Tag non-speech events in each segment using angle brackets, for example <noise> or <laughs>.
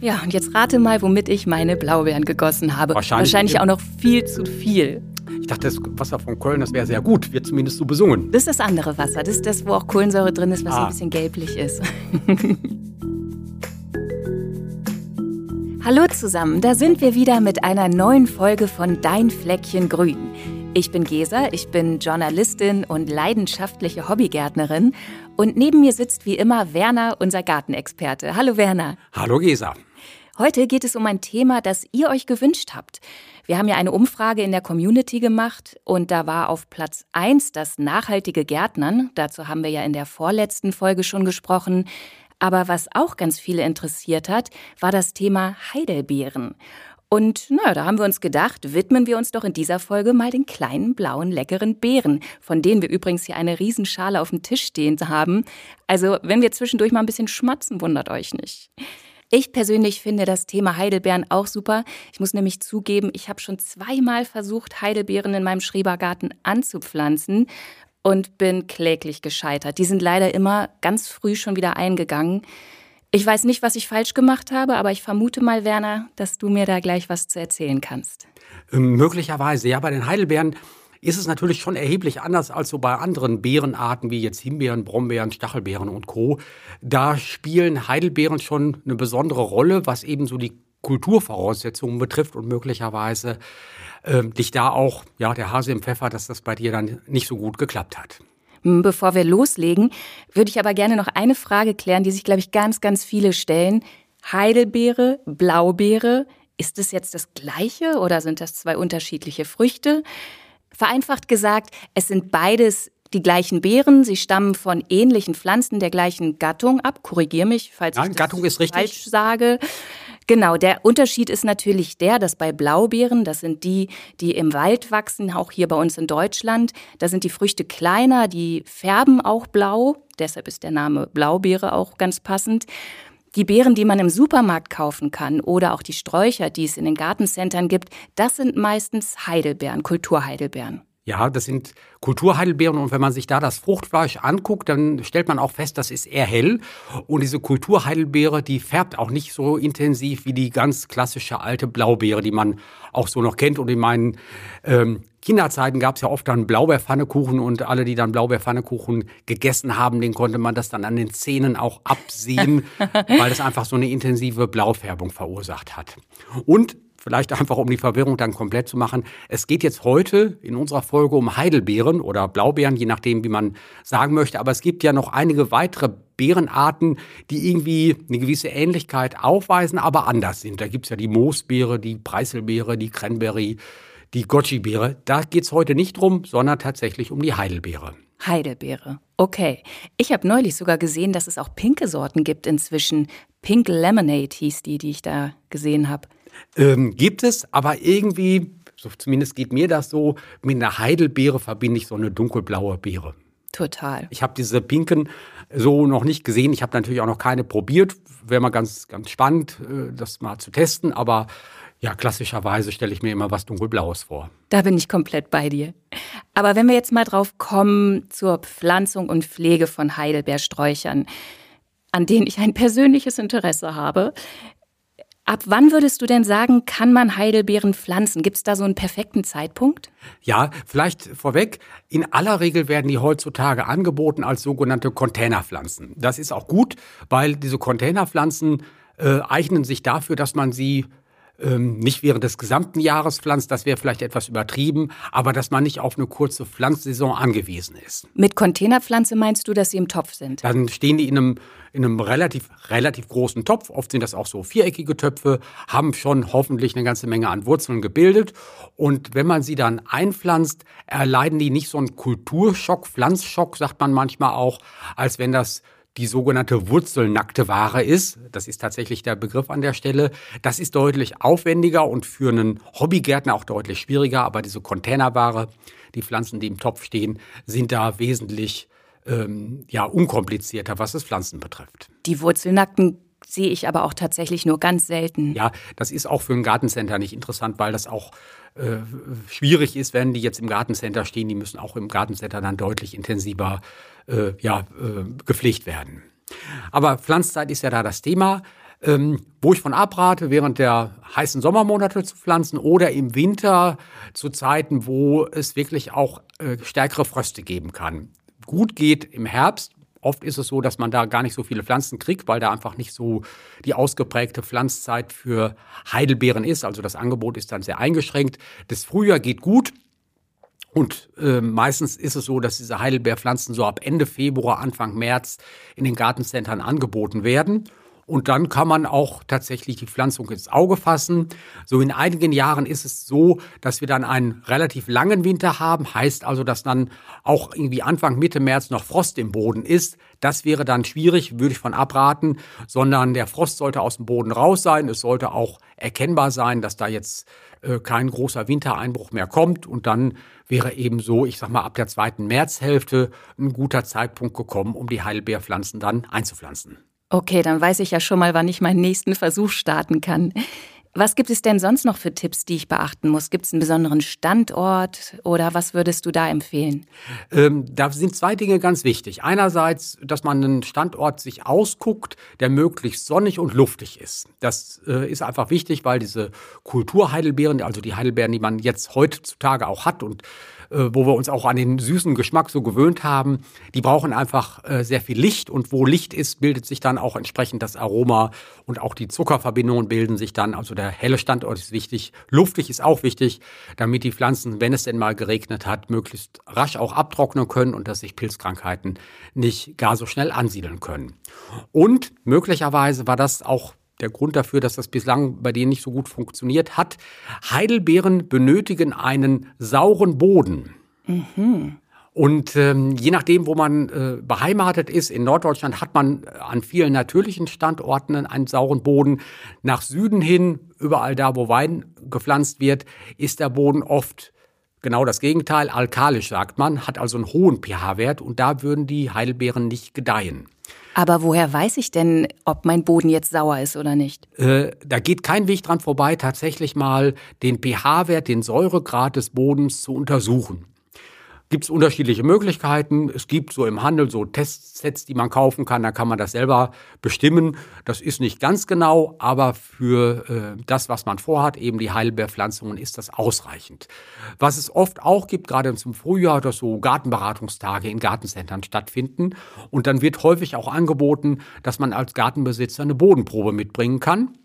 Ja, und jetzt rate mal, womit ich meine Blaubeeren gegossen habe. Wahrscheinlich, Wahrscheinlich auch noch viel zu viel. Ich dachte, das Wasser von Köln, das wäre sehr gut, wird zumindest so besungen. Das ist das andere Wasser. Das ist das, wo auch Kohlensäure drin ist, was Ah. ein bisschen gelblich ist. <laughs> Hallo zusammen, da sind wir wieder mit einer neuen Folge von Dein Fleckchen Grün. Ich bin Gesa, ich bin Journalistin und leidenschaftliche Hobbygärtnerin. Und neben mir sitzt wie immer Werner, unser Gartenexperte. Hallo Werner. Hallo Gesa. Heute geht es um ein Thema, das ihr euch gewünscht habt. Wir haben ja eine Umfrage in der Community gemacht und da war auf Platz 1 das nachhaltige Gärtnern. Dazu haben wir ja in der vorletzten Folge schon gesprochen. Aber was auch ganz viele interessiert hat, war das Thema Heidelbeeren. Und na, da haben wir uns gedacht, widmen wir uns doch in dieser Folge mal den kleinen, blauen, leckeren Beeren, von denen wir übrigens hier eine Riesenschale auf dem Tisch stehen haben. Also, wenn wir zwischendurch mal ein bisschen schmatzen, wundert euch nicht. Ich persönlich finde das Thema Heidelbeeren auch super. Ich muss nämlich zugeben, ich habe schon zweimal versucht, Heidelbeeren in meinem Schrebergarten anzupflanzen und bin kläglich gescheitert. Die sind leider immer ganz früh schon wieder eingegangen. Ich weiß nicht, was ich falsch gemacht habe, aber ich vermute mal, Werner, dass du mir da gleich was zu erzählen kannst. Ähm, möglicherweise, ja, bei den Heidelbeeren ist es natürlich schon erheblich anders als so bei anderen Beerenarten wie jetzt Himbeeren, Brombeeren, Stachelbeeren und Co. Da spielen Heidelbeeren schon eine besondere Rolle, was eben so die Kulturvoraussetzungen betrifft und möglicherweise ähm, liegt da auch ja, der Hase im Pfeffer, dass das bei dir dann nicht so gut geklappt hat. Hm, Bevor wir loslegen, würde ich aber gerne noch eine Frage klären, die sich, glaube ich, ganz, ganz viele stellen. Heidelbeere, Blaubeere, ist es jetzt das gleiche oder sind das zwei unterschiedliche Früchte? Vereinfacht gesagt, es sind beides die gleichen Beeren, sie stammen von ähnlichen Pflanzen der gleichen Gattung ab. Korrigier mich, falls Nein, ich Gattung ist richtig. falsch sage. Genau, der Unterschied ist natürlich der, dass bei Blaubeeren, das sind die, die im Wald wachsen, auch hier bei uns in Deutschland, da sind die Früchte kleiner, die färben auch blau, deshalb ist der Name Blaubeere auch ganz passend. Die Beeren, die man im Supermarkt kaufen kann oder auch die Sträucher, die es in den Gartencentern gibt, das sind meistens Heidelbeeren, Kulturheidelbeeren. Ja, das sind Kulturheidelbeeren und wenn man sich da das Fruchtfleisch anguckt, dann stellt man auch fest, das ist eher hell und diese Kulturheidelbeere, die färbt auch nicht so intensiv wie die ganz klassische alte Blaubeere, die man auch so noch kennt und in meinen ähm, Kinderzeiten gab es ja oft dann Blaubeerpfannekuchen und alle, die dann Blaubeerpfannekuchen gegessen haben, den konnte man das dann an den Zähnen auch absehen, <laughs> weil es einfach so eine intensive Blaufärbung verursacht hat. Und vielleicht einfach um die Verwirrung dann komplett zu machen. Es geht jetzt heute in unserer Folge um Heidelbeeren oder Blaubeeren, je nachdem, wie man sagen möchte. Aber es gibt ja noch einige weitere Beerenarten, die irgendwie eine gewisse Ähnlichkeit aufweisen, aber anders sind. Da gibt's ja die Moosbeere, die Preiselbeere, die Cranberry, die Goji-Beere. Da geht's heute nicht drum, sondern tatsächlich um die Heidelbeere. Heidelbeere. Okay. Ich habe neulich sogar gesehen, dass es auch pinke Sorten gibt inzwischen. Pink Lemonade hieß die, die ich da gesehen habe. Ähm, gibt es, aber irgendwie, so zumindest geht mir das so, mit einer Heidelbeere verbinde ich so eine dunkelblaue Beere. Total. Ich habe diese pinken so noch nicht gesehen. Ich habe natürlich auch noch keine probiert. Wäre mal ganz, ganz spannend, äh, das mal zu testen. Aber ja, klassischerweise stelle ich mir immer was dunkelblaues vor. Da bin ich komplett bei dir. Aber wenn wir jetzt mal drauf kommen zur Pflanzung und Pflege von Heidelbeersträuchern, an denen ich ein persönliches Interesse habe, ab wann würdest du denn sagen, kann man Heidelbeeren pflanzen? Gibt es da so einen perfekten Zeitpunkt? Ja, vielleicht vorweg. In aller Regel werden die heutzutage angeboten als sogenannte Containerpflanzen. Das ist auch gut, weil diese Containerpflanzen äh, eignen sich dafür, dass man sie ähm, nicht während des gesamten Jahres pflanzt, das wäre vielleicht etwas übertrieben, aber dass man nicht auf eine kurze Pflanzsaison angewiesen ist. Mit Containerpflanze meinst du, dass sie im Topf sind? Dann stehen die in einem, in einem relativ, relativ großen Topf. Oft sind das auch so viereckige Töpfe, haben schon hoffentlich eine ganze Menge an Wurzeln gebildet. Und wenn man sie dann einpflanzt, erleiden die nicht so einen Kulturschock, Pflanzschock, sagt man manchmal auch, als wenn das die sogenannte wurzelnackte Ware ist. Das ist tatsächlich der Begriff an der Stelle. Das ist deutlich aufwendiger und für einen Hobbygärtner auch deutlich schwieriger. Aber diese Containerware, die Pflanzen, die im Topf stehen, sind da wesentlich ähm, ja, unkomplizierter, was das Pflanzen betrifft. Die Wurzelnackten sehe ich aber auch tatsächlich nur ganz selten. Ja, das ist auch für ein Gartencenter nicht interessant, weil das auch äh, schwierig ist, wenn die jetzt im Gartencenter stehen. Die müssen auch im Gartencenter dann deutlich intensiver äh, ja, äh, gepflegt werden. Aber Pflanzzeit ist ja da das Thema. Ähm, wo ich von abrate, während der heißen Sommermonate zu pflanzen oder im Winter zu Zeiten, wo es wirklich auch äh, stärkere Fröste geben kann. Gut geht im Herbst. Oft ist es so, dass man da gar nicht so viele Pflanzen kriegt, weil da einfach nicht so die ausgeprägte Pflanzzeit für Heidelbeeren ist. Also das Angebot ist dann sehr eingeschränkt. Das Frühjahr geht gut. Und äh, meistens ist es so, dass diese Heidelbeerpflanzen so ab Ende Februar, Anfang März in den Gartencentern angeboten werden. Und dann kann man auch tatsächlich die Pflanzung ins Auge fassen. So in einigen Jahren ist es so, dass wir dann einen relativ langen Winter haben. Heißt also, dass dann auch irgendwie Anfang, Mitte März noch Frost im Boden ist. Das wäre dann schwierig, würde ich von abraten, sondern der Frost sollte aus dem Boden raus sein. Es sollte auch erkennbar sein, dass da jetzt äh, kein großer Wintereinbruch mehr kommt. Und dann wäre eben so, ich sag mal, ab der zweiten Märzhälfte ein guter Zeitpunkt gekommen, um die Heidelbeerpflanzen dann einzupflanzen. Okay, dann weiß ich ja schon mal, wann ich meinen nächsten Versuch starten kann. Was gibt es denn sonst noch für Tipps, die ich beachten muss? Gibt es einen besonderen Standort oder was würdest du da empfehlen? Ähm, da sind zwei Dinge ganz wichtig. Einerseits, dass man einen Standort sich ausguckt, der möglichst sonnig und luftig ist. Das äh, ist einfach wichtig, weil diese Kulturheidelbeeren, also die Heidelbeeren, die man jetzt heutzutage auch hat und wo wir uns auch an den süßen Geschmack so gewöhnt haben, die brauchen einfach äh, sehr viel Licht und wo Licht ist, bildet sich dann auch entsprechend das Aroma und auch die Zuckerverbindungen bilden sich dann. Also der helle Standort ist wichtig. Luftig ist auch wichtig, damit die Pflanzen, wenn es denn mal geregnet hat, möglichst rasch auch abtrocknen können und dass sich Pilzkrankheiten nicht gar so schnell ansiedeln können. Und möglicherweise war das auch der Grund dafür, dass das bislang bei denen nicht so gut funktioniert hat. Heidelbeeren benötigen einen sauren Boden. Mhm. Und ähm, je nachdem, wo man äh, beheimatet ist, in Norddeutschland hat man an vielen natürlichen Standorten einen sauren Boden. Nach Süden hin, überall da, wo Wein gepflanzt wird, ist der Boden oft genau das Gegenteil, alkalisch sagt man, hat also einen hohen pH-Wert und da würden die Heidelbeeren nicht gedeihen. Aber woher weiß ich denn, ob mein Boden jetzt sauer ist oder nicht? Äh, da geht kein Weg dran vorbei, tatsächlich mal den pH-Wert, den Säuregrad des Bodens zu untersuchen gibt es unterschiedliche Möglichkeiten. Es gibt so im Handel so Testsets, die man kaufen kann. Da kann man das selber bestimmen. Das ist nicht ganz genau, aber für äh, das, was man vorhat, eben die Heidelbeerpflanzungen, ist das ausreichend. Was es oft auch gibt, gerade zum Frühjahr, dass so Gartenberatungstage in Gartencentern stattfinden. Und dann wird häufig auch angeboten, dass man als Gartenbesitzer eine Bodenprobe mitbringen kann.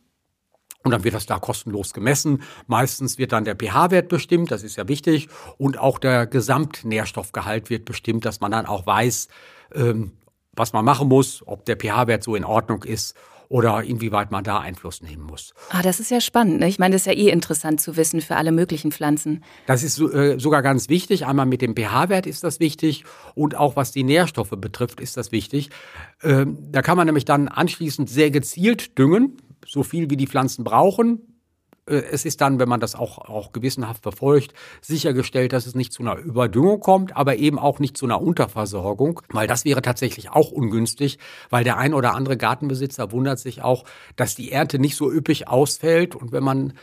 Und dann wird das da kostenlos gemessen. Meistens wird dann der pH-Wert bestimmt, das ist ja wichtig. Und auch der Gesamtnährstoffgehalt wird bestimmt, dass man dann auch weiß, ähm, was man machen muss, ob der pH-Wert so in Ordnung ist oder inwieweit man da Einfluss nehmen muss. Ah, das ist ja spannend. Ne? Ich meine, das ist ja eh interessant zu wissen für alle möglichen Pflanzen. Das ist äh, sogar ganz wichtig. Einmal mit dem pH-Wert ist das wichtig und auch was die Nährstoffe betrifft, ist das wichtig. Ähm, da kann man nämlich dann anschließend sehr gezielt düngen so viel wie die Pflanzen brauchen. Äh, es ist dann, wenn man das auch, auch gewissenhaft verfolgt, sichergestellt, dass es nicht zu einer Überdüngung kommt, aber eben auch nicht zu einer Unterversorgung, weil das wäre tatsächlich auch ungünstig, weil der ein oder andere Gartenbesitzer wundert sich auch, dass die Ernte nicht so üppig ausfällt und wenn man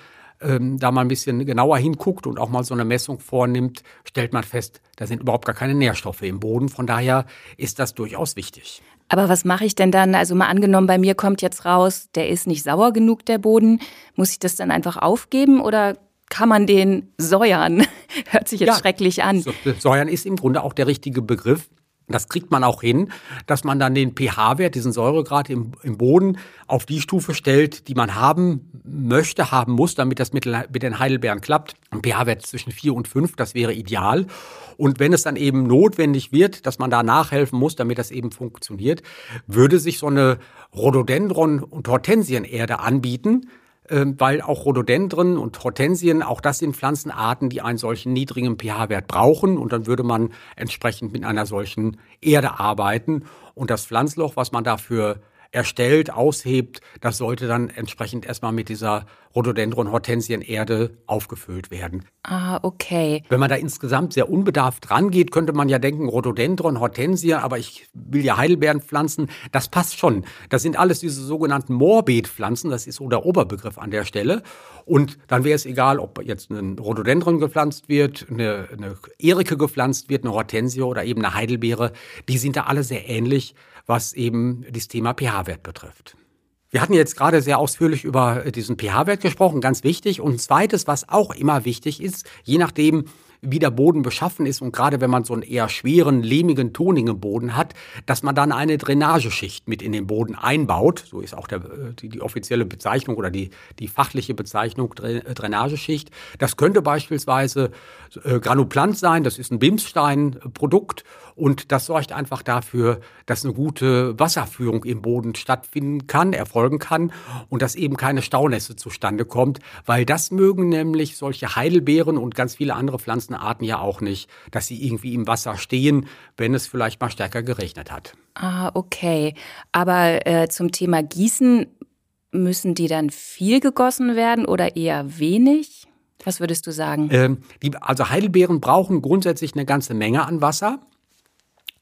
ähm, da mal ein bisschen genauer hinguckt und auch mal so eine Messung vornimmt, stellt man fest, da sind überhaupt gar keine Nährstoffe im Boden. Von daher ist das durchaus wichtig. Aber was mache ich denn dann? Also mal angenommen, bei mir kommt jetzt raus, der ist nicht sauer genug, der Boden. Muss ich das dann einfach aufgeben oder kann man den säuern? <laughs> Hört sich jetzt ja, schrecklich an. Säuern ist im Grunde auch der richtige Begriff. Das kriegt man auch hin, dass man dann den pH-Wert, diesen Säuregrad im, im, Boden auf die Stufe stellt, die man haben möchte, haben muss, damit das mit, mit den Heidelbeeren klappt. Ein pH-Wert zwischen 4 und 5, das wäre ideal. Und wenn es dann eben notwendig wird, dass man da nachhelfen muss, damit das eben funktioniert, würde sich so eine Rhododendron- und Hortensienerde anbieten, weil auch Rhododendren und Hortensien, auch das sind Pflanzenarten, die einen solchen niedrigen pH-Wert brauchen. Und dann würde man entsprechend mit einer solchen Erde arbeiten. Und das Pflanzloch, was man dafür erstellt, aushebt, das sollte dann entsprechend erstmal mit dieser Rhododendron Hortensien Erde aufgefüllt werden. Ah, okay. Wenn man da insgesamt sehr unbedarft rangeht, könnte man ja denken, Rhododendron, Hortensie, aber ich will ja Heidelbeeren pflanzen. Das passt schon. Das sind alles diese sogenannten Morbidpflanzen. Das ist so der Oberbegriff an der Stelle. Und dann wäre es egal, ob jetzt ein Rhododendron gepflanzt wird, eine, eine Erike gepflanzt wird, eine Hortensie oder eben eine Heidelbeere. Die sind da alle sehr ähnlich, was eben das Thema pH-Wert betrifft. Wir hatten jetzt gerade sehr ausführlich über diesen pH-Wert gesprochen, ganz wichtig. Und zweites, was auch immer wichtig ist, je nachdem, wie der Boden beschaffen ist und gerade wenn man so einen eher schweren, lehmigen, tonigen Boden hat, dass man dann eine Drainageschicht mit in den Boden einbaut. So ist auch der, die, die offizielle Bezeichnung oder die, die fachliche Bezeichnung Drainageschicht. Das könnte beispielsweise äh, Granuplant sein, das ist ein Bimsstein-Produkt und das sorgt einfach dafür, dass eine gute Wasserführung im Boden stattfinden kann, erfolgen kann und dass eben keine Staunässe zustande kommt, weil das mögen nämlich solche Heidelbeeren und ganz viele andere Pflanzenarten ja auch nicht, dass sie irgendwie im Wasser stehen, wenn es vielleicht mal stärker geregnet hat. Ah, okay. Aber äh, zum Thema Gießen, müssen die dann viel gegossen werden oder eher wenig? Was würdest du sagen? Ähm, die, also Heidelbeeren brauchen grundsätzlich eine ganze Menge an Wasser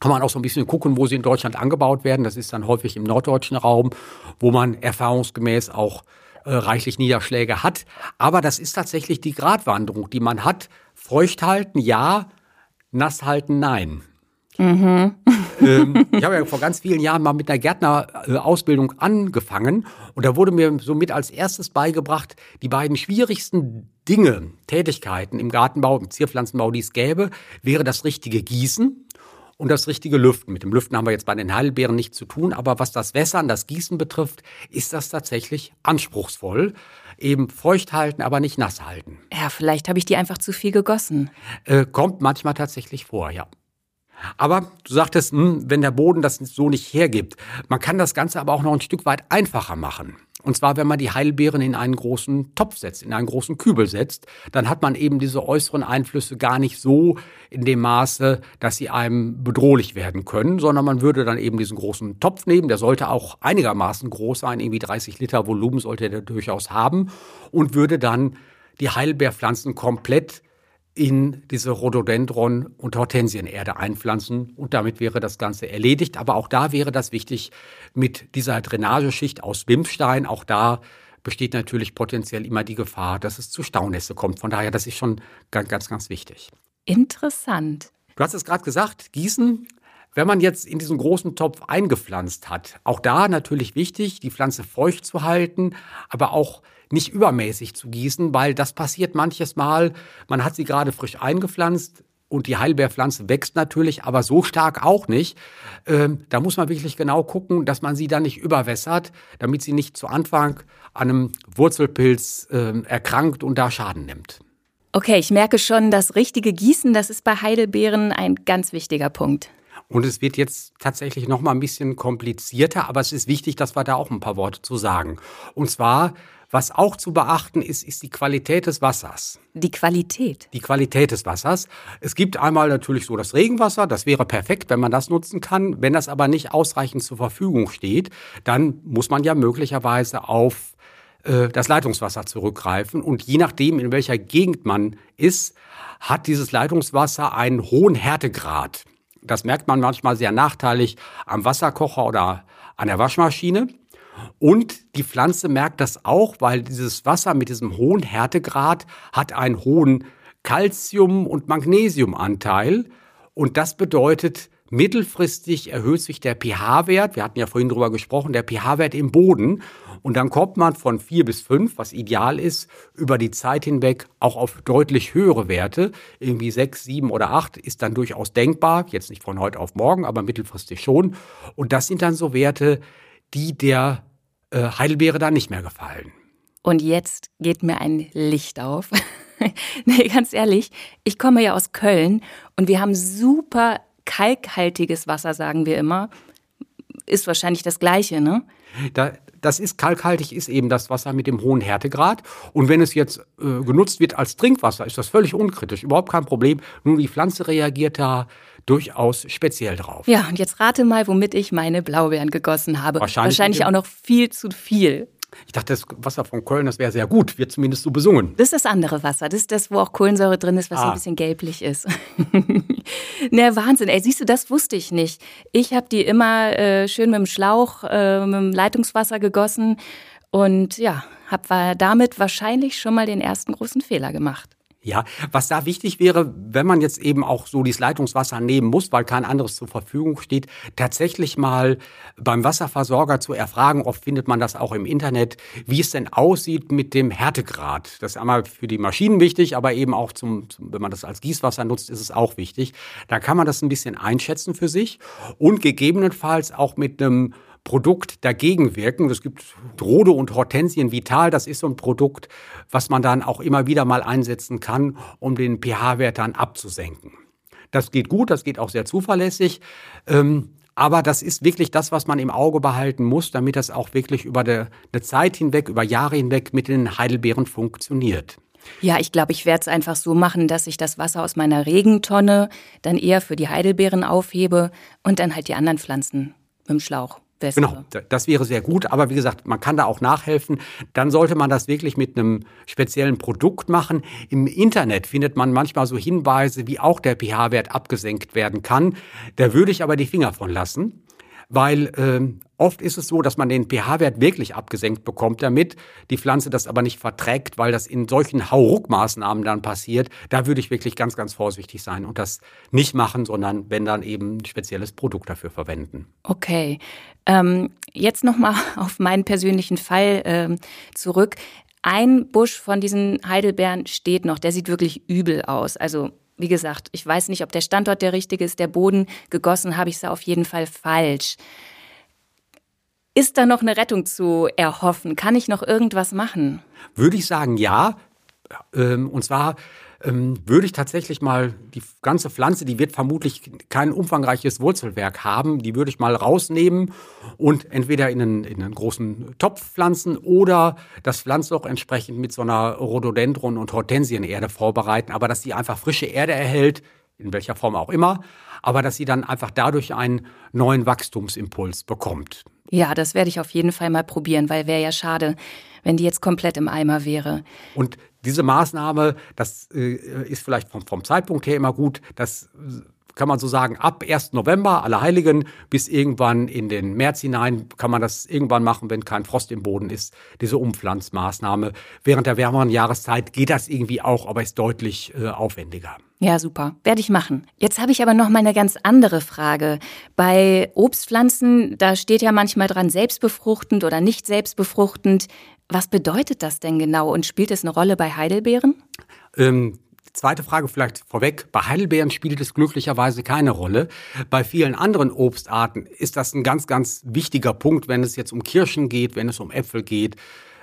kann man auch so ein bisschen gucken, wo sie in Deutschland angebaut werden. Das ist dann häufig im norddeutschen Raum, wo man erfahrungsgemäß auch äh, reichlich Niederschläge hat. Aber das ist tatsächlich die Gratwanderung, die man hat. Feucht halten, ja. Nass halten, nein. Mhm. <laughs> ähm, ich habe ja vor ganz vielen Jahren mal mit einer Gärtnerausbildung angefangen und da wurde mir somit als erstes beigebracht, die beiden schwierigsten Dinge, Tätigkeiten im Gartenbau, im Zierpflanzenbau, die es gäbe, wäre das richtige Gießen und das richtige Lüften. Mit dem Lüften haben wir jetzt bei den Heidelbeeren nichts zu tun, aber was das Wässern, das Gießen betrifft, ist das tatsächlich anspruchsvoll. Eben feucht halten, aber nicht nass halten. Ja, vielleicht habe ich die einfach zu viel gegossen. Äh, kommt manchmal tatsächlich vor, ja. Aber du sagtest, hm, wenn der Boden das so nicht hergibt, man kann das Ganze aber auch noch ein Stück weit einfacher machen. Und zwar, wenn man die Heidelbeeren in einen großen Topf setzt, in einen großen Kübel setzt, dann hat man eben diese äußeren Einflüsse gar nicht so in dem Maße, dass sie einem bedrohlich werden können, sondern man würde dann eben diesen großen Topf nehmen, der sollte auch einigermaßen groß sein, irgendwie 30 Liter Volumen sollte der durchaus haben und würde dann die Heidelbeerpflanzen komplett in diese Rhododendron- und Hortensienerde einpflanzen und damit wäre das Ganze erledigt. Aber auch da wäre das wichtig mit dieser Drainageschicht aus Bimstein. Auch da besteht natürlich potenziell immer die Gefahr, dass es zu Staunässe kommt. Von daher, das ist schon ganz, ganz, ganz wichtig. Interessant. Du hast es gerade gesagt, Gießen. Wenn man jetzt in diesen großen Topf eingepflanzt hat, auch da natürlich wichtig, die Pflanze feucht zu halten, aber auch nicht übermäßig zu gießen, weil das passiert manches Mal. Man hat sie gerade frisch eingepflanzt, und die Heidelbeerpflanze wächst natürlich, aber so stark auch nicht. Ähm, da muss man wirklich genau gucken, dass man sie dann nicht überwässert, damit sie nicht zu Anfang an einem Wurzelpilz äh, erkrankt und da Schaden nimmt. Okay, ich merke schon, das richtige Gießen, das ist bei Heidelbeeren ein ganz wichtiger Punkt. Und es wird jetzt tatsächlich noch mal ein bisschen komplizierter, aber es ist wichtig, dass wir da auch ein paar Worte zu sagen. Und zwar was auch zu beachten ist, ist die Qualität des Wassers. Die Qualität? Die Qualität des Wassers. Es gibt einmal natürlich so das Regenwasser, das wäre perfekt, wenn man das nutzen kann. Wenn das aber nicht ausreichend zur Verfügung steht, dann muss man ja möglicherweise auf äh, das Leitungswasser zurückgreifen. Und je nachdem, in welcher Gegend man ist, hat dieses Leitungswasser einen hohen Härtegrad. Das merkt man manchmal sehr nachteilig am Wasserkocher oder an der Waschmaschine. Und die Pflanze merkt das auch, weil dieses Wasser mit diesem hohen Härtegrad hat einen hohen Calcium- und Magnesiumanteil. Und das bedeutet, mittelfristig erhöht sich der pH-Wert. Wir hatten ja vorhin drüber gesprochen, der pH-Wert im Boden. Und dann kommt man von vier bis fünf, was ideal ist, über die Zeit hinweg auch auf deutlich höhere Werte. Irgendwie sechs, sieben oder acht ist dann durchaus denkbar. Jetzt nicht von heute auf morgen, aber mittelfristig schon. Und das sind dann so Werte, die der äh, Heidelbeere da nicht mehr gefallen. Und jetzt geht mir ein Licht auf. <laughs> nee, ganz ehrlich, ich komme ja aus Köln und wir haben super kalkhaltiges Wasser, sagen wir immer. Ist wahrscheinlich das Gleiche, ne? Da, das ist kalkhaltig, ist eben das Wasser mit dem hohen Härtegrad. Und wenn es jetzt äh, genutzt wird als Trinkwasser, ist das völlig unkritisch, überhaupt kein Problem. Nur die Pflanze reagiert da durchaus speziell drauf. Ja, und jetzt rate mal, womit ich meine Blaubeeren gegossen habe. Wahrscheinlich, Wahrscheinlich auch noch viel zu viel. Ich dachte, das Wasser von Köln, das wäre sehr gut, wird zumindest so besungen. Das ist das andere Wasser. Das ist das, wo auch Kohlensäure drin ist, was ah. ein bisschen gelblich ist. <laughs> ne, Wahnsinn. Ey, siehst du, das wusste ich nicht. Ich habe die immer äh, schön mit dem Schlauch, äh, mit dem Leitungswasser gegossen und ja, habe damit wahrscheinlich schon mal den ersten großen Fehler gemacht. Ja, was da wichtig wäre, wenn man jetzt eben auch so dieses Leitungswasser nehmen muss, weil kein anderes zur Verfügung steht, tatsächlich mal beim Wasserversorger zu erfragen, oft findet man das auch im Internet, wie es denn aussieht mit dem Härtegrad. Das ist einmal für die Maschinen wichtig, aber eben auch zum, zum wenn man das als Gießwasser nutzt, ist es auch wichtig. Da kann man das ein bisschen einschätzen für sich und gegebenenfalls auch mit einem Produkt dagegen wirken. Es gibt Rode und Hortensien Vital, das ist so ein Produkt, was man dann auch immer wieder mal einsetzen kann, um den pH-Wert dann abzusenken. Das geht gut, das geht auch sehr zuverlässig. Ähm, aber das ist wirklich das, was man im Auge behalten muss, damit das auch wirklich über eine Zeit hinweg, über Jahre hinweg mit den Heidelbeeren funktioniert. Ja, ich glaube, ich werde es einfach so machen, dass ich das Wasser aus meiner Regentonne dann eher für die Heidelbeeren aufhebe und dann halt die anderen Pflanzen mit dem Schlauch. Beste. Genau, das wäre sehr gut. Aber wie gesagt, man kann da auch nachhelfen. Dann sollte man das wirklich mit einem speziellen Produkt machen. Im Internet findet man manchmal so Hinweise, wie auch der pH-Wert abgesenkt werden kann. Da würde ich aber die Finger von lassen weil ähm, oft ist es so, dass man den pH-Wert wirklich abgesenkt bekommt damit, die Pflanze das aber nicht verträgt, weil das in solchen Hauruckmaßnahmen dann passiert. Da würde ich wirklich ganz, ganz vorsichtig sein und das nicht machen, sondern wenn dann eben ein spezielles Produkt dafür verwenden. Okay, ähm, jetzt nochmal <laughs> auf meinen persönlichen Fall ähm, zurück. Ein Busch von diesen Heidelbeeren steht noch, der sieht wirklich übel aus. Also wie gesagt, ich weiß nicht, ob der Standort der richtige ist, der Boden gegossen habe ich es auf jeden Fall falsch. Ist da noch eine Rettung zu erhoffen? Kann ich noch irgendwas machen? Würde ich sagen, ja. Ähm, und zwar ähm, würde ich tatsächlich mal die ganze Pflanze, die wird vermutlich kein umfangreiches Wurzelwerk haben, die würde ich mal rausnehmen und entweder in einen, in einen großen Topf pflanzen oder das Pflanzloch entsprechend mit so einer Rhododendron- und Hortensienerde vorbereiten, aber dass sie einfach frische Erde erhält, in welcher Form auch immer, aber dass sie dann einfach dadurch einen neuen Wachstumsimpuls bekommt. Ja, das werde ich auf jeden Fall mal probieren, weil wäre ja schade, wenn die jetzt komplett im Eimer wäre. Und diese Maßnahme, das äh, ist vielleicht vom, vom Zeitpunkt her immer gut, das kann man so sagen, ab 1. November, Allerheiligen, bis irgendwann in den März hinein kann man das irgendwann machen, wenn kein Frost im Boden ist, diese Umpflanzmaßnahme. Während der wärmeren Jahreszeit geht das irgendwie auch, aber ist deutlich äh, aufwendiger. Ja, super. Werde ich machen. Jetzt habe ich aber noch mal eine ganz andere Frage. Bei Obstpflanzen, da steht ja manchmal dran selbstbefruchtend oder nicht selbstbefruchtend. Was bedeutet das denn genau und spielt es eine Rolle bei Heidelbeeren? Ähm, Zweite Frage vielleicht vorweg. Bei Heidelbeeren spielt es glücklicherweise keine Rolle. Bei vielen anderen Obstarten ist das ein ganz, ganz wichtiger Punkt, wenn es jetzt um Kirschen geht, wenn es um Äpfel geht.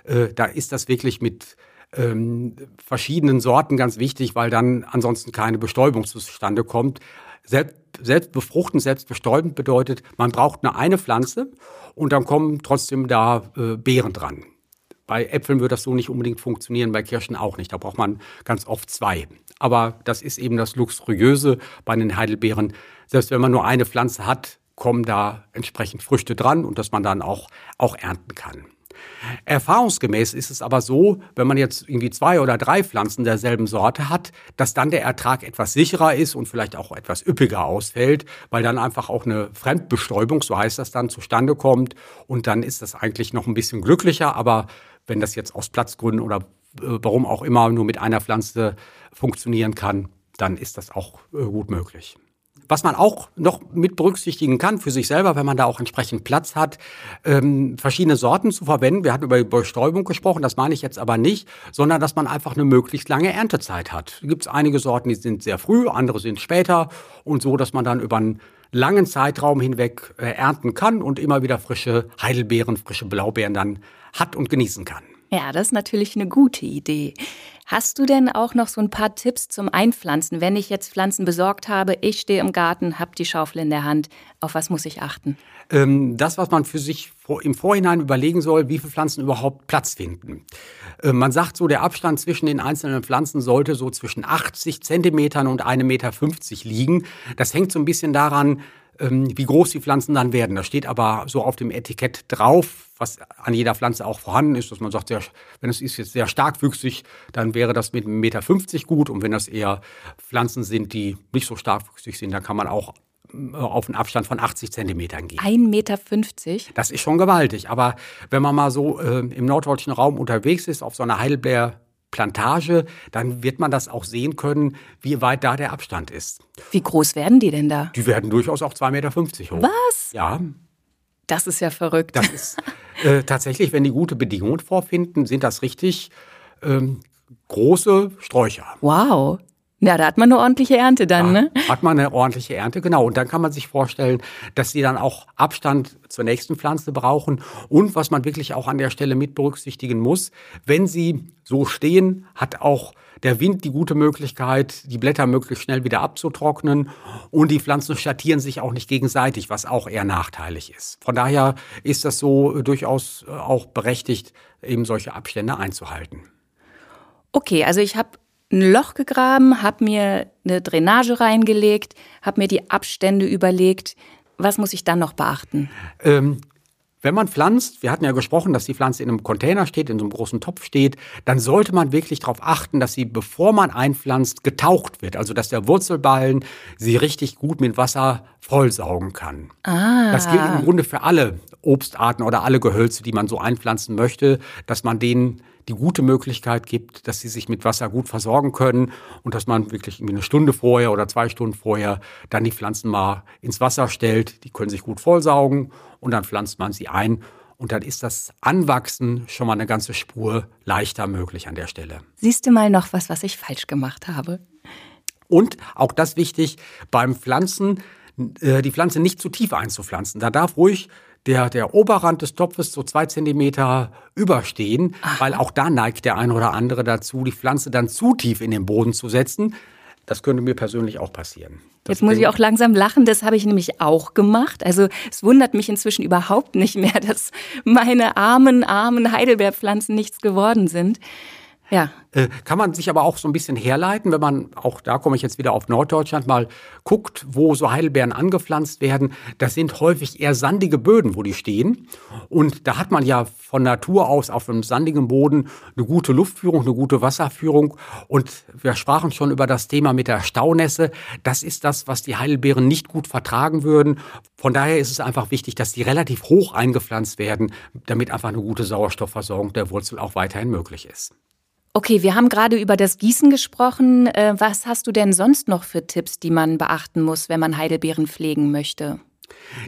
Äh, da ist das wirklich mit ähm, verschiedenen Sorten ganz wichtig, weil dann ansonsten keine Bestäubung zustande kommt. Selbst, selbst befruchten, selbst bestäubend bedeutet, man braucht nur eine Pflanze und dann kommen trotzdem da äh, Beeren dran. Bei Äpfeln wird das so nicht unbedingt funktionieren, bei Kirschen auch nicht. Da braucht man ganz oft zwei. Aber das ist eben das Luxuriöse bei den Heidelbeeren. Selbst wenn man nur eine Pflanze hat, kommen da entsprechend Früchte dran und dass man dann auch, auch ernten kann. Erfahrungsgemäß ist es aber so, wenn man jetzt irgendwie zwei oder drei Pflanzen derselben Sorte hat, dass dann der Ertrag etwas sicherer ist und vielleicht auch etwas üppiger ausfällt, weil dann einfach auch eine Fremdbestäubung, so heißt das dann, zustande kommt und dann ist das eigentlich noch ein bisschen glücklicher, aber wenn das jetzt aus Platzgründen oder äh, warum auch immer nur mit einer Pflanze funktionieren kann, dann ist das auch äh, gut möglich. Was man auch noch mit berücksichtigen kann für sich selber, wenn man da auch entsprechend Platz hat, ähm, verschiedene Sorten zu verwenden. Wir hatten über Bestäubung gesprochen, das meine ich jetzt aber nicht, sondern dass man einfach eine möglichst lange Erntezeit hat. Gibt es einige Sorten, die sind sehr früh, andere sind später und so, dass man dann über einen langen Zeitraum hinweg äh, ernten kann und immer wieder frische Heidelbeeren, frische Blaubeeren dann hat und genießen kann. Ja, das ist natürlich eine gute Idee. Hast du denn auch noch so ein paar Tipps zum Einpflanzen? Wenn ich jetzt Pflanzen besorgt habe, ich stehe im Garten, habe die Schaufel in der Hand, auf was muss ich achten? Ähm, das, was man für sich im Vorhinein überlegen soll, wie viele Pflanzen überhaupt Platz finden. Äh, man sagt so, der Abstand zwischen den einzelnen Pflanzen sollte so zwischen 80 Zentimetern und 1,50 Meter liegen. Das hängt so ein bisschen daran, ähm, wie groß die Pflanzen dann werden. Das steht aber so auf dem Etikett drauf, was an jeder Pflanze auch vorhanden ist, dass man sagt, wenn es ist jetzt sehr starkwüchsig, dann wäre das mit 1,50 Meter gut und wenn das eher Pflanzen sind, die nicht so starkwüchsig sind, dann kann man auch äh, auf einen Abstand von 80 Zentimetern gehen. 1,50 Meter? Das ist schon gewaltig. Aber wenn man mal so äh, im norddeutschen Raum unterwegs ist, auf so einer Heidelbeer Plantage, dann wird man das auch sehen können, wie weit da der Abstand ist. Wie groß werden die denn da? Die werden durchaus auch 2,50 Meter hoch. Was? Ja. Das ist ja verrückt. Das ist äh, tatsächlich, wenn die gute Bedingungen vorfinden, sind das richtig ähm, große Sträucher. Wow. Ja, da hat man eine ordentliche Ernte dann, ja, ne? Hat man eine ordentliche Ernte, genau. Und dann kann man sich vorstellen, dass sie dann auch Abstand zur nächsten Pflanze brauchen. Und was man wirklich auch an der Stelle mit berücksichtigen muss, wenn sie so stehen, hat auch der Wind die gute Möglichkeit, die Blätter möglichst schnell wieder abzutrocknen. Und die Pflanzen schattieren sich auch nicht gegenseitig, was auch eher nachteilig ist. Von daher ist das so durchaus auch berechtigt, eben solche Abstände einzuhalten. Okay, also ich habe ein Loch gegraben, habe mir eine Drainage reingelegt, habe mir die Abstände überlegt. Was muss ich dann noch beachten? Ähm, wenn man pflanzt, wir hatten ja gesprochen, dass die Pflanze in einem Container steht, in so einem großen Topf steht, dann sollte man wirklich darauf achten, dass sie, bevor man einpflanzt, getaucht wird. Also dass der Wurzelballen sie richtig gut mit Wasser vollsaugen kann. Ah. Das gilt im Grunde für alle Obstarten oder alle Gehölze, die man so einpflanzen möchte, dass man denen die gute Möglichkeit gibt, dass sie sich mit Wasser gut versorgen können und dass man wirklich eine Stunde vorher oder zwei Stunden vorher dann die Pflanzen mal ins Wasser stellt. Die können sich gut vollsaugen und dann pflanzt man sie ein. Und dann ist das Anwachsen schon mal eine ganze Spur leichter möglich an der Stelle. Siehst du mal noch was, was ich falsch gemacht habe? Und auch das wichtig beim Pflanzen, äh, die Pflanze nicht zu tief einzupflanzen. Da darf ruhig der, der Oberrand des Topfes so zwei Zentimeter überstehen, Ach. weil auch da neigt der eine oder andere dazu, die Pflanze dann zu tief in den Boden zu setzen. Das könnte mir persönlich auch passieren. Das Jetzt muss ich auch langsam lachen, das habe ich nämlich auch gemacht. Also es wundert mich inzwischen überhaupt nicht mehr, <laughs> dass meine armen, armen Heidelbeerpflanzen nichts geworden sind. Ja. Äh, kann man sich aber auch so ein bisschen herleiten, wenn man, auch da komme ich jetzt wieder auf Norddeutschland, mal guckt, wo so Heidelbeeren angepflanzt werden. Das sind häufig eher sandige Böden, wo die stehen. Und da hat man ja von Natur aus auf einem sandigen Boden eine gute Luftführung, eine gute Wasserführung. Und wir sprachen schon über das Thema mit der Staunässe. Das ist das, was die Heidelbeeren nicht gut vertragen würden. Von daher ist es einfach wichtig, dass die relativ hoch eingepflanzt werden, damit einfach eine gute Sauerstoffversorgung der Wurzel auch weiterhin möglich ist. Okay, wir haben gerade über das Gießen gesprochen. Äh, was hast du denn sonst noch für Tipps, die man beachten muss, wenn man Heidelbeeren pflegen möchte?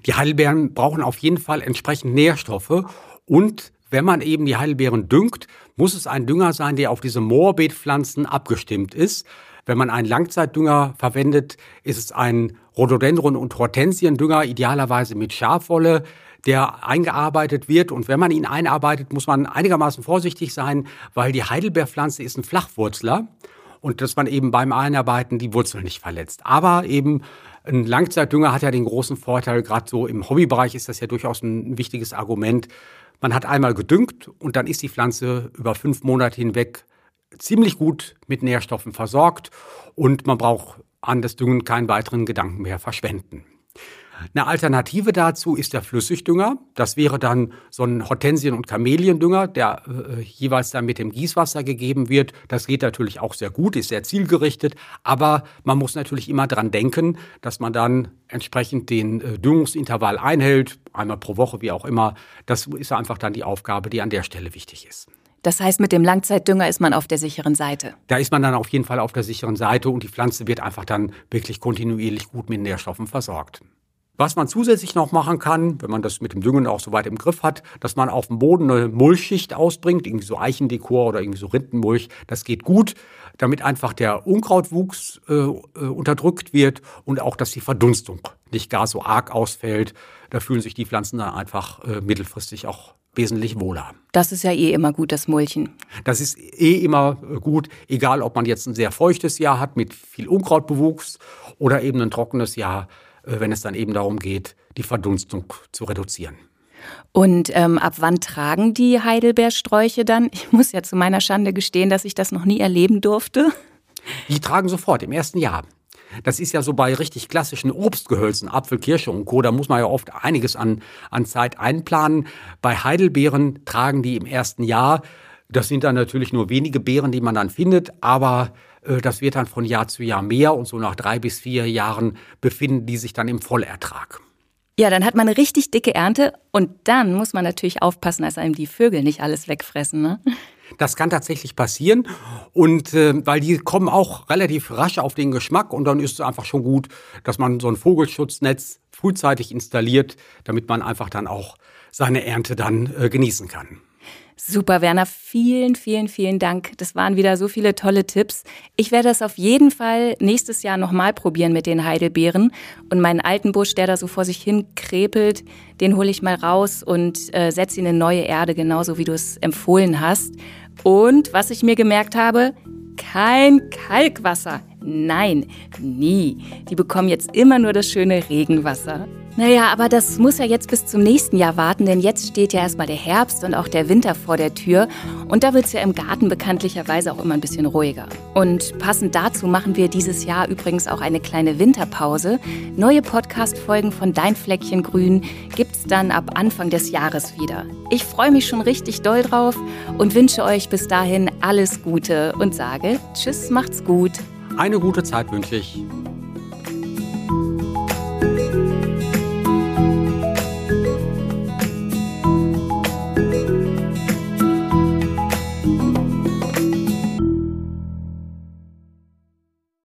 Die Heidelbeeren brauchen auf jeden Fall entsprechend Nährstoffe und wenn man eben die Heidelbeeren düngt, muss es ein Dünger sein, der auf diese Moorbeetpflanzen abgestimmt ist. Wenn man einen Langzeitdünger verwendet, ist es ein Rhododendron- und Hortensiendünger, idealerweise mit Schafwolle der eingearbeitet wird. Und wenn man ihn einarbeitet, muss man einigermaßen vorsichtig sein, weil die Heidelbeerpflanze ist ein Flachwurzler und dass man eben beim Einarbeiten die Wurzel nicht verletzt. Aber eben ein Langzeitdünger hat ja den großen Vorteil, gerade so im Hobbybereich ist das ja durchaus ein wichtiges Argument. Man hat einmal gedüngt und dann ist die Pflanze über fünf Monate hinweg ziemlich gut mit Nährstoffen versorgt und man braucht an das Düngen keinen weiteren Gedanken mehr verschwenden. Eine Alternative dazu ist der Flüssigdünger. Das wäre dann so ein Hortensien- und Kameliendünger, der äh, jeweils dann mit dem Gießwasser gegeben wird. Das geht natürlich auch sehr gut, ist sehr zielgerichtet, aber man muss natürlich immer dran denken, dass man dann entsprechend den äh, Düngungsintervall einhält, einmal pro Woche, wie auch immer. Das ist einfach dann die Aufgabe, die an der Stelle wichtig ist. Das heißt, mit dem Langzeitdünger ist man auf der sicheren Seite. Da ist man dann auf jeden Fall auf der sicheren Seite und die Pflanze wird einfach dann wirklich kontinuierlich gut mit Nährstoffen versorgt. Was man zusätzlich noch machen kann, wenn man das mit dem Düngen auch so weit im Griff hat, dass man auf dem Boden eine Mulchschicht ausbringt, irgendwie so Eichendekor oder irgendwie so Rindenmulch. Das geht gut, damit einfach der Unkrautwuchs äh, äh, unterdrückt wird und auch, dass die Verdunstung nicht gar so arg ausfällt. Da fühlen sich die Pflanzen dann einfach äh, mittelfristig auch wesentlich wohler. Das ist ja eh immer gut, das Mulchen. Das ist eh immer äh, gut, egal ob man jetzt ein sehr feuchtes Jahr hat mit viel Unkrautbewuchs oder eben ein trockenes Jahr wenn es dann eben darum geht, die Verdunstung zu reduzieren. Und ähm, ab wann tragen die Heidelbeersträuche dann? Ich muss ja zu meiner Schande gestehen, dass ich das noch nie erleben durfte. Die tragen sofort im ersten Jahr. Das ist ja so bei richtig klassischen Obstgehölzen, Apfel, Kirsche und Co. Da muss man ja oft einiges an, an Zeit einplanen. Bei Heidelbeeren tragen die im ersten Jahr. Das sind dann natürlich nur wenige Beeren, die man dann findet, aber äh, das wird dann von Jahr zu Jahr mehr und so nach drei bis vier Jahren befinden die sich dann im Vollertrag. Ja, dann hat man eine richtig dicke Ernte und dann muss man natürlich aufpassen, dass einem die Vögel nicht alles wegfressen. Ne? Das kann tatsächlich passieren. Und äh, weil die kommen auch relativ rasch auf den Geschmack und dann ist es einfach schon gut, dass man so ein Vogelschutznetz frühzeitig installiert, damit man einfach dann auch seine Ernte dann äh, genießen kann. Super, Werner. Vielen, vielen, vielen Dank. Das waren wieder so viele tolle Tipps. Ich werde das auf jeden Fall nächstes Jahr nochmal probieren mit den Heidelbeeren. Und meinen alten Busch, der da so vor sich hin krepelt, den hole ich mal raus und äh, setze ihn in neue Erde, genauso wie du es empfohlen hast. Und was ich mir gemerkt habe, kein Kalkwasser. Nein, nie. Die bekommen jetzt immer nur das schöne Regenwasser. Naja, aber das muss ja jetzt bis zum nächsten Jahr warten, denn jetzt steht ja erstmal der Herbst und auch der Winter vor der Tür. Und da wird es ja im Garten bekanntlicherweise auch immer ein bisschen ruhiger. Und passend dazu machen wir dieses Jahr übrigens auch eine kleine Winterpause. Neue Podcast-Folgen von Dein Fleckchen Grün gibt's dann ab Anfang des Jahres wieder. Ich freue mich schon richtig doll drauf und wünsche euch bis dahin alles Gute und sage Tschüss, macht's gut. Eine gute Zeit wünsche ich.